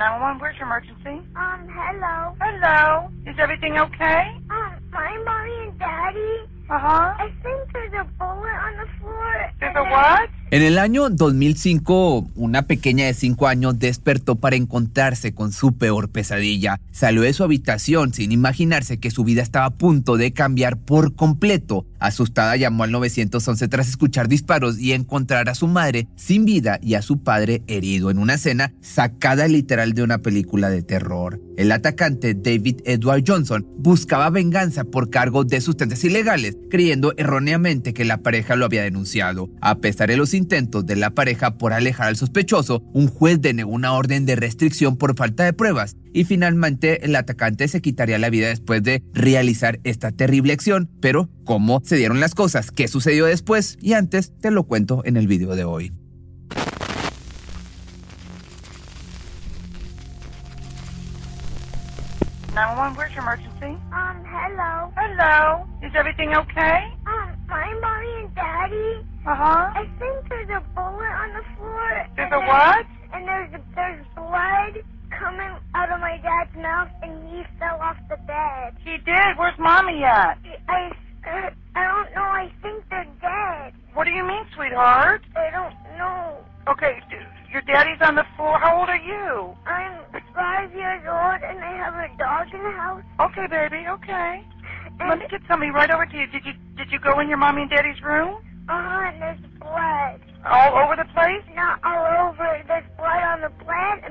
911, where's your emergency? Um, hello. Hello. Is everything okay? Um, my mommy and daddy. I think there's a bullet on the floor. There's and a then- what? En el año 2005, una pequeña de 5 años despertó para encontrarse con su peor pesadilla. Salió de su habitación sin imaginarse que su vida estaba a punto de cambiar por completo. Asustada llamó al 911 tras escuchar disparos y encontrar a su madre sin vida y a su padre herido en una escena sacada literal de una película de terror. El atacante David Edward Johnson buscaba venganza por cargo de sustancias ilegales, creyendo erróneamente que la pareja lo había denunciado. A pesar de los intentos de la pareja por alejar al sospechoso, un juez denegó una orden de restricción por falta de pruebas y finalmente el atacante se quitaría la vida después de realizar esta terrible acción. Pero, ¿cómo se dieron las cosas? ¿Qué sucedió después? Y antes te lo cuento en el video de hoy. Where's your emergency? Um, hello. Hello. Is everything okay? Um, my mommy and daddy. Uh-huh. I think there's a bullet on the floor. There's a what? Mouth, and he fell off the bed. He did. Where's mommy at? I I don't know. I think they're dead. What do you mean, sweetheart? I don't know. Okay, your daddy's on the floor. How old are you? I'm five years old, and I have a dog in the house. Okay, baby. Okay. Let me get somebody right over to you. Did you did you go in your mommy and daddy's room? uh, and there's blood. All over the place? Not all over.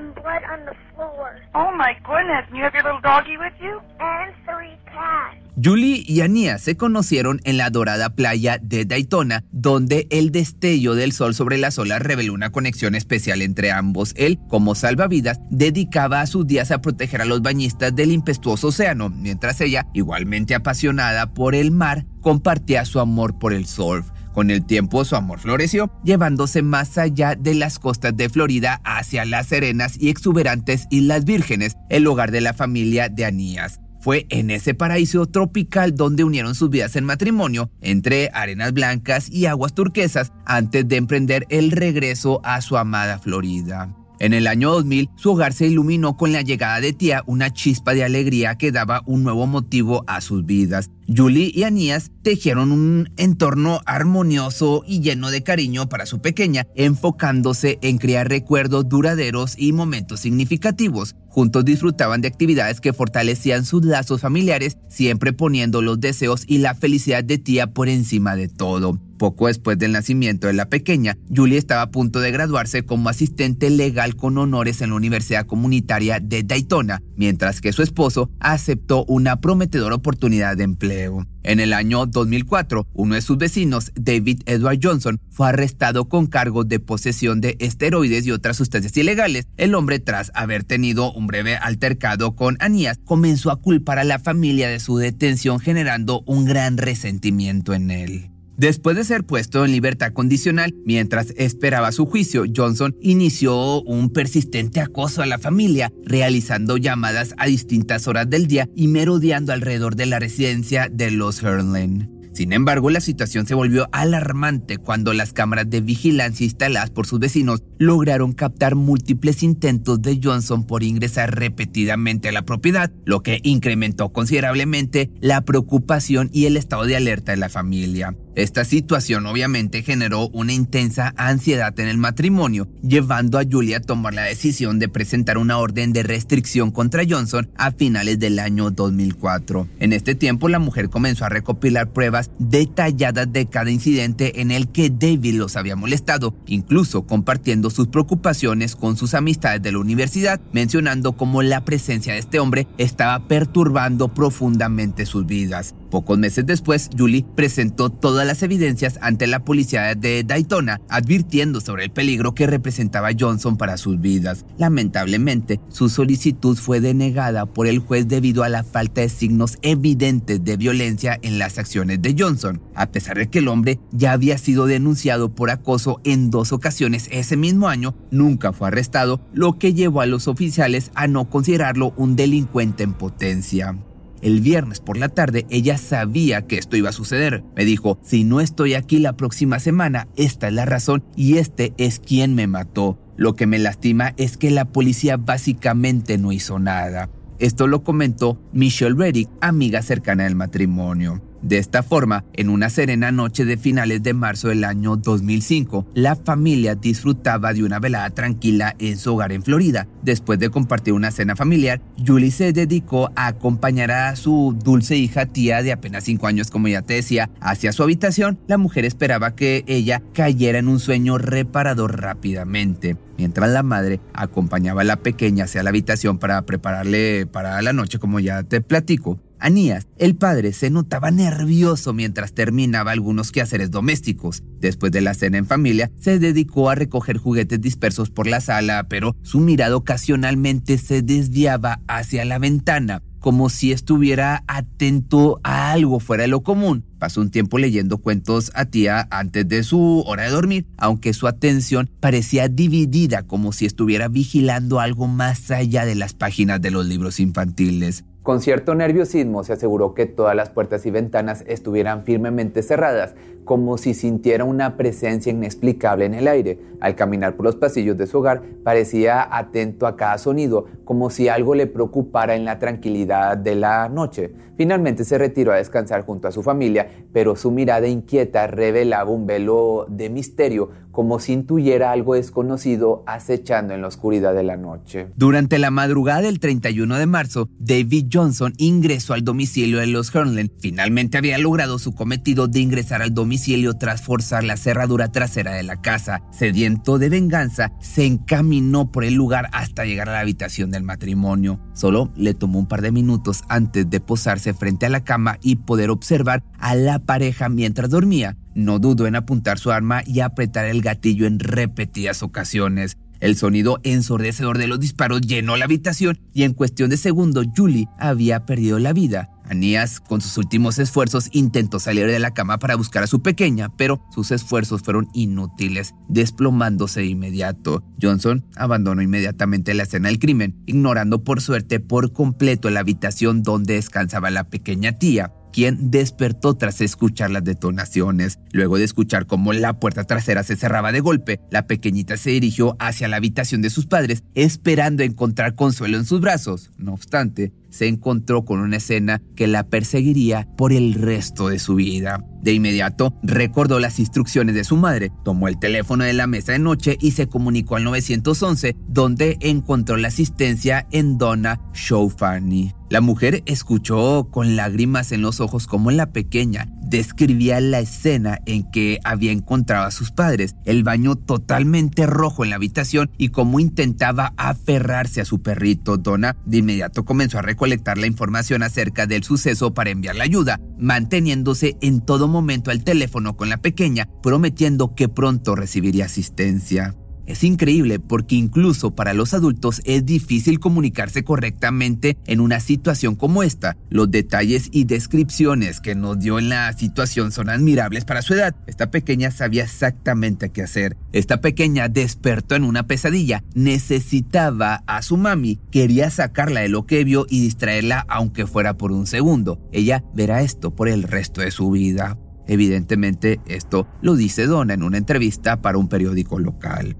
And blood on the floor. Oh my goodness! And you have your little doggy with you? And three cats. Julie y Ania se conocieron en la dorada playa de Daytona, donde el destello del sol sobre las olas reveló una conexión especial entre ambos. Él, como salvavidas, dedicaba sus días a proteger a los bañistas del impetuoso océano, mientras ella, igualmente apasionada por el mar, compartía su amor por el surf. Con el tiempo su amor floreció, llevándose más allá de las costas de Florida hacia las serenas y exuberantes Islas Vírgenes, el hogar de la familia de Anías. Fue en ese paraíso tropical donde unieron sus vidas en matrimonio, entre arenas blancas y aguas turquesas, antes de emprender el regreso a su amada Florida. En el año 2000, su hogar se iluminó con la llegada de Tía, una chispa de alegría que daba un nuevo motivo a sus vidas. Julie y Anías tejieron un entorno armonioso y lleno de cariño para su pequeña, enfocándose en crear recuerdos duraderos y momentos significativos. Juntos disfrutaban de actividades que fortalecían sus lazos familiares, siempre poniendo los deseos y la felicidad de tía por encima de todo. Poco después del nacimiento de la pequeña, Julie estaba a punto de graduarse como asistente legal con honores en la Universidad Comunitaria de Daytona, mientras que su esposo aceptó una prometedora oportunidad de empleo. En el año 2004, uno de sus vecinos, David Edward Johnson, fue arrestado con cargos de posesión de esteroides y otras sustancias ilegales. El hombre, tras haber tenido un breve altercado con Anías, comenzó a culpar a la familia de su detención, generando un gran resentimiento en él. Después de ser puesto en libertad condicional, mientras esperaba su juicio, Johnson inició un persistente acoso a la familia, realizando llamadas a distintas horas del día y merodeando alrededor de la residencia de los Hurley. Sin embargo, la situación se volvió alarmante cuando las cámaras de vigilancia instaladas por sus vecinos lograron captar múltiples intentos de Johnson por ingresar repetidamente a la propiedad, lo que incrementó considerablemente la preocupación y el estado de alerta de la familia. Esta situación obviamente generó una intensa ansiedad en el matrimonio, llevando a Julia a tomar la decisión de presentar una orden de restricción contra Johnson a finales del año 2004. En este tiempo la mujer comenzó a recopilar pruebas detalladas de cada incidente en el que David los había molestado, incluso compartiendo sus preocupaciones con sus amistades de la universidad, mencionando cómo la presencia de este hombre estaba perturbando profundamente sus vidas. Pocos meses después, Julie presentó todas las evidencias ante la policía de Daytona, advirtiendo sobre el peligro que representaba Johnson para sus vidas. Lamentablemente, su solicitud fue denegada por el juez debido a la falta de signos evidentes de violencia en las acciones de Johnson, a pesar de que el hombre ya había sido denunciado por acoso en dos ocasiones ese mismo año, nunca fue arrestado, lo que llevó a los oficiales a no considerarlo un delincuente en potencia. El viernes por la tarde ella sabía que esto iba a suceder. Me dijo, si no estoy aquí la próxima semana, esta es la razón y este es quien me mató. Lo que me lastima es que la policía básicamente no hizo nada. Esto lo comentó Michelle Reddick, amiga cercana del matrimonio. De esta forma, en una serena noche de finales de marzo del año 2005, la familia disfrutaba de una velada tranquila en su hogar en Florida. Después de compartir una cena familiar, Julie se dedicó a acompañar a su dulce hija tía de apenas 5 años, como ya te decía, hacia su habitación. La mujer esperaba que ella cayera en un sueño reparador rápidamente mientras la madre acompañaba a la pequeña hacia la habitación para prepararle para la noche, como ya te platico. Anías, el padre, se notaba nervioso mientras terminaba algunos quehaceres domésticos. Después de la cena en familia, se dedicó a recoger juguetes dispersos por la sala, pero su mirada ocasionalmente se desviaba hacia la ventana, como si estuviera atento a algo fuera de lo común. Pasó un tiempo leyendo cuentos a tía antes de su hora de dormir, aunque su atención parecía dividida como si estuviera vigilando algo más allá de las páginas de los libros infantiles. Con cierto nerviosismo se aseguró que todas las puertas y ventanas estuvieran firmemente cerradas, como si sintiera una presencia inexplicable en el aire. Al caminar por los pasillos de su hogar, parecía atento a cada sonido, como si algo le preocupara en la tranquilidad de la noche. Finalmente se retiró a descansar junto a su familia, pero su mirada inquieta revelaba un velo de misterio, como si intuyera algo desconocido acechando en la oscuridad de la noche. Durante la madrugada del 31 de marzo, David Johnson ingresó al domicilio de los Hernlen. Finalmente había logrado su cometido de ingresar al domicilio tras forzar la cerradura trasera de la casa. Sediento de venganza, se encaminó por el lugar hasta llegar a la habitación del matrimonio. Solo le tomó un par de minutos antes de posarse frente a la cama y poder observar a la pareja mientras dormía. No dudó en apuntar su arma y apretar el gatillo en repetidas ocasiones. El sonido ensordecedor de los disparos llenó la habitación y en cuestión de segundos Julie había perdido la vida. Anías, con sus últimos esfuerzos, intentó salir de la cama para buscar a su pequeña, pero sus esfuerzos fueron inútiles, desplomándose de inmediato. Johnson abandonó inmediatamente la escena del crimen, ignorando por suerte por completo la habitación donde descansaba la pequeña tía quien despertó tras escuchar las detonaciones. Luego de escuchar cómo la puerta trasera se cerraba de golpe, la pequeñita se dirigió hacia la habitación de sus padres, esperando encontrar consuelo en sus brazos. No obstante, se encontró con una escena que la perseguiría por el resto de su vida. De inmediato recordó las instrucciones de su madre, tomó el teléfono de la mesa de noche y se comunicó al 911, donde encontró la asistencia en Donna Showfanny. La mujer escuchó con lágrimas en los ojos como la pequeña describía la escena en que había encontrado a sus padres, el baño totalmente rojo en la habitación y cómo intentaba aferrarse a su perrito. Donna de inmediato comenzó a recolectar la información acerca del suceso para enviar la ayuda, manteniéndose en todo momento al teléfono con la pequeña, prometiendo que pronto recibiría asistencia. Es increíble porque incluso para los adultos es difícil comunicarse correctamente en una situación como esta. Los detalles y descripciones que nos dio en la situación son admirables para su edad. Esta pequeña sabía exactamente qué hacer. Esta pequeña despertó en una pesadilla. Necesitaba a su mami. Quería sacarla de lo que vio y distraerla aunque fuera por un segundo. Ella verá esto por el resto de su vida. Evidentemente, esto lo dice Donna en una entrevista para un periódico local.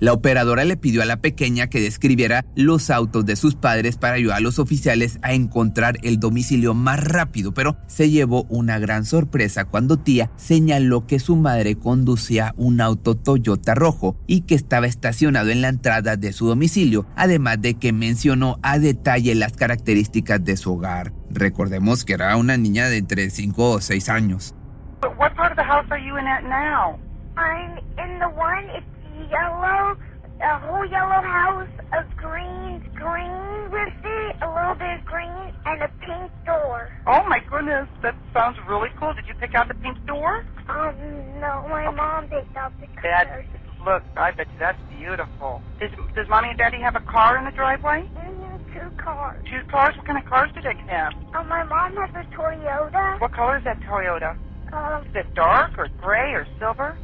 La operadora le pidió a la pequeña que describiera los autos de sus padres para ayudar a los oficiales a encontrar el domicilio más rápido, pero se llevó una gran sorpresa cuando tía señaló que su madre conducía un auto Toyota rojo y que estaba estacionado en la entrada de su domicilio, además de que mencionó a detalle las características de su hogar. Recordemos que era una niña de entre 5 o 6 años. What part of the house are you in at now? I'm in the one, it's yellow, a whole yellow house, a green screen with it, a little bit of green, and a pink door. Oh my goodness, that sounds really cool. Did you pick out the pink door? Um, no, my Okay. mom picked out the That colors. look, I bet you that's beautiful. Does, does mommy and daddy have a car in the driveway? Mhm, two cars. Two cars? What kind of cars do they have? Um, my mom has a Toyota. What color is that Toyota? Um, Is it dark or gray or silver?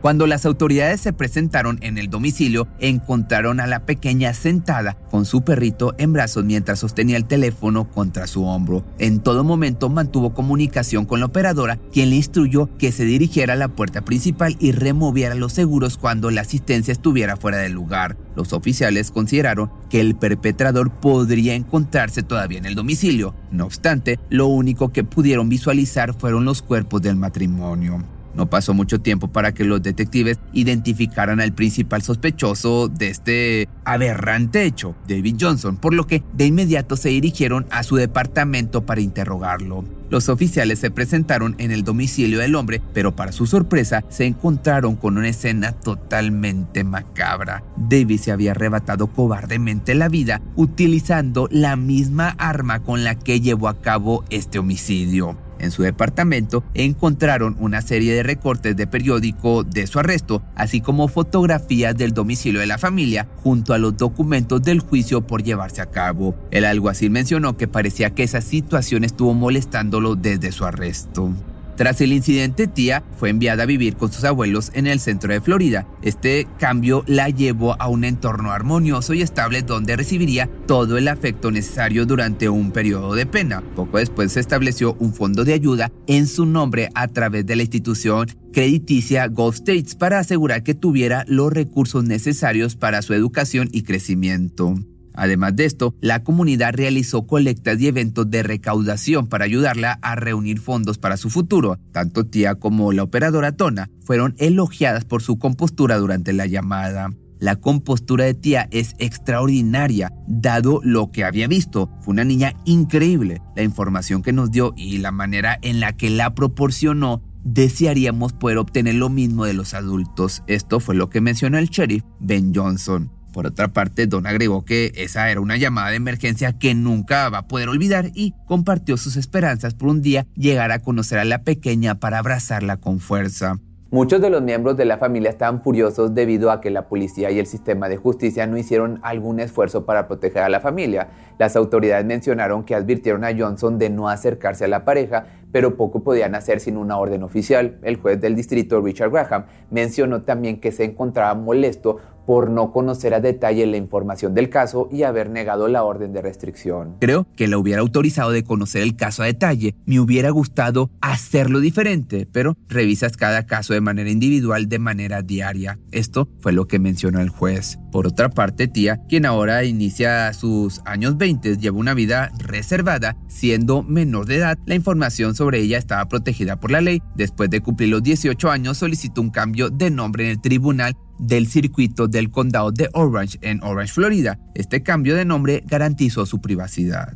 Cuando las autoridades se presentaron en el domicilio, encontraron a la pequeña sentada con su perrito en brazos mientras sostenía el teléfono contra su hombro. En todo momento mantuvo comunicación con la operadora, quien le instruyó que se dirigiera a la puerta principal y removiera los seguros cuando la asistencia estuviera fuera del lugar. Los oficiales consideraron que el perpetrador podría encontrarse todavía en el domicilio. No obstante, lo único que pudieron visualizar fueron los cuerpos del matrimonio. No pasó mucho tiempo para que los detectives identificaran al principal sospechoso de este aberrante hecho, David Johnson, por lo que de inmediato se dirigieron a su departamento para interrogarlo. Los oficiales se presentaron en el domicilio del hombre, pero para su sorpresa se encontraron con una escena totalmente macabra. David se había arrebatado cobardemente la vida utilizando la misma arma con la que llevó a cabo este homicidio. En su departamento encontraron una serie de recortes de periódico de su arresto, así como fotografías del domicilio de la familia, junto a los documentos del juicio por llevarse a cabo. El alguacil mencionó que parecía que esa situación estuvo molestándolo desde su arresto. Tras el incidente, Tía fue enviada a vivir con sus abuelos en el centro de Florida. Este cambio la llevó a un entorno armonioso y estable donde recibiría todo el afecto necesario durante un periodo de pena. Poco después se estableció un fondo de ayuda en su nombre a través de la institución crediticia Gulf States para asegurar que tuviera los recursos necesarios para su educación y crecimiento. Además de esto, la comunidad realizó colectas y eventos de recaudación para ayudarla a reunir fondos para su futuro. Tanto Tía como la operadora Tona fueron elogiadas por su compostura durante la llamada. La compostura de Tía es extraordinaria, dado lo que había visto. Fue una niña increíble. La información que nos dio y la manera en la que la proporcionó desearíamos poder obtener lo mismo de los adultos. Esto fue lo que mencionó el sheriff Ben Johnson. Por otra parte, Don agregó que esa era una llamada de emergencia que nunca va a poder olvidar y compartió sus esperanzas por un día llegar a conocer a la pequeña para abrazarla con fuerza. Muchos de los miembros de la familia estaban furiosos debido a que la policía y el sistema de justicia no hicieron algún esfuerzo para proteger a la familia. Las autoridades mencionaron que advirtieron a Johnson de no acercarse a la pareja, pero poco podían hacer sin una orden oficial. El juez del distrito, Richard Graham, mencionó también que se encontraba molesto por no conocer a detalle la información del caso y haber negado la orden de restricción. Creo que la hubiera autorizado de conocer el caso a detalle. Me hubiera gustado hacerlo diferente, pero revisas cada caso de manera individual de manera diaria. Esto fue lo que mencionó el juez. Por otra parte, Tía, quien ahora inicia sus años 20, lleva una vida reservada, siendo menor de edad. La información sobre ella estaba protegida por la ley. Después de cumplir los 18 años, solicitó un cambio de nombre en el tribunal del circuito del condado de Orange en Orange, Florida. Este cambio de nombre garantizó su privacidad.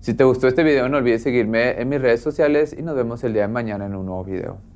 Si te gustó este video no olvides seguirme en mis redes sociales y nos vemos el día de mañana en un nuevo video.